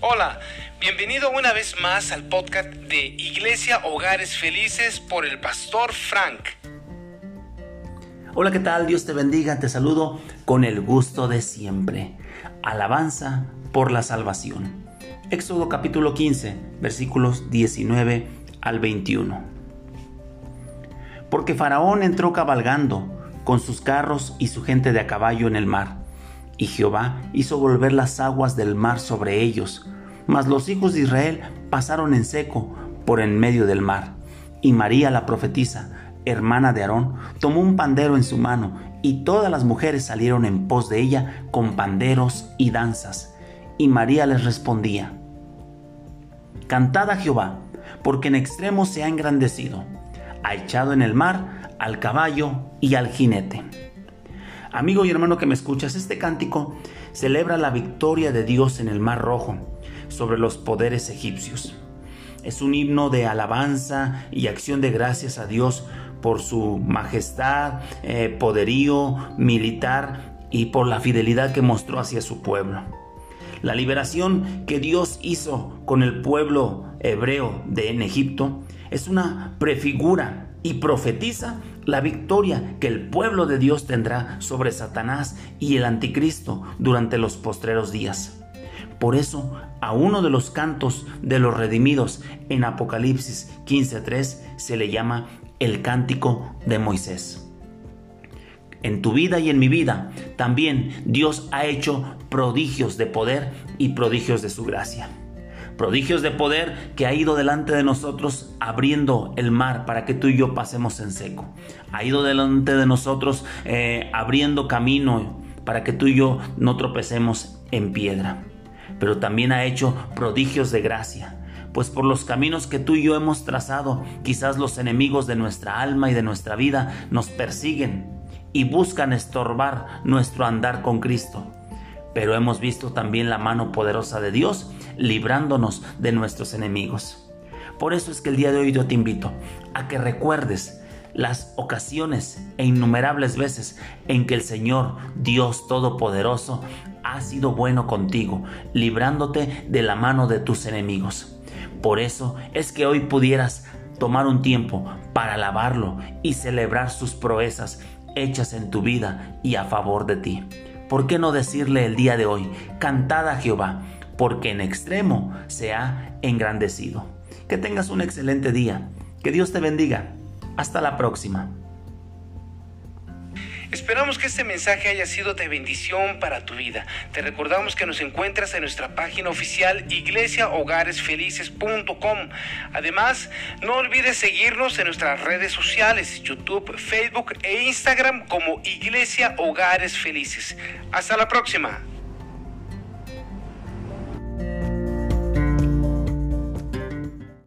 Hola, bienvenido una vez más al podcast de Iglesia Hogares Felices por el pastor Frank. Hola, ¿qué tal? Dios te bendiga, te saludo con el gusto de siempre. Alabanza por la salvación. Éxodo capítulo 15, versículos 19 al 21. Porque Faraón entró cabalgando con sus carros y su gente de a caballo en el mar, y Jehová hizo volver las aguas del mar sobre ellos, mas los hijos de Israel pasaron en seco por en medio del mar. Y María la profetisa, hermana de Aarón, tomó un pandero en su mano, y todas las mujeres salieron en pos de ella con panderos y danzas. Y María les respondía, Cantad a Jehová, porque en extremo se ha engrandecido, ha echado en el mar al caballo y al jinete. Amigo y hermano que me escuchas, este cántico celebra la victoria de Dios en el Mar Rojo sobre los poderes egipcios. Es un himno de alabanza y acción de gracias a Dios por su majestad, eh, poderío militar y por la fidelidad que mostró hacia su pueblo. La liberación que Dios hizo con el pueblo hebreo de en Egipto es una prefigura y profetiza la victoria que el pueblo de Dios tendrá sobre Satanás y el anticristo durante los postreros días. Por eso, a uno de los cantos de los redimidos en Apocalipsis 15.3 se le llama el cántico de Moisés. En tu vida y en mi vida también Dios ha hecho prodigios de poder y prodigios de su gracia. Prodigios de poder que ha ido delante de nosotros abriendo el mar para que tú y yo pasemos en seco. Ha ido delante de nosotros eh, abriendo camino para que tú y yo no tropecemos en piedra pero también ha hecho prodigios de gracia. Pues por los caminos que tú y yo hemos trazado, quizás los enemigos de nuestra alma y de nuestra vida nos persiguen y buscan estorbar nuestro andar con Cristo. Pero hemos visto también la mano poderosa de Dios librándonos de nuestros enemigos. Por eso es que el día de hoy yo te invito a que recuerdes las ocasiones e innumerables veces en que el Señor Dios Todopoderoso ha sido bueno contigo, librándote de la mano de tus enemigos. Por eso es que hoy pudieras tomar un tiempo para alabarlo y celebrar sus proezas hechas en tu vida y a favor de ti. ¿Por qué no decirle el día de hoy, cantad a Jehová, porque en extremo se ha engrandecido? Que tengas un excelente día. Que Dios te bendiga. Hasta la próxima. Esperamos que este mensaje haya sido de bendición para tu vida. Te recordamos que nos encuentras en nuestra página oficial iglesiahogaresfelices.com. Además, no olvides seguirnos en nuestras redes sociales, YouTube, Facebook e Instagram como Iglesia Hogares Felices. Hasta la próxima.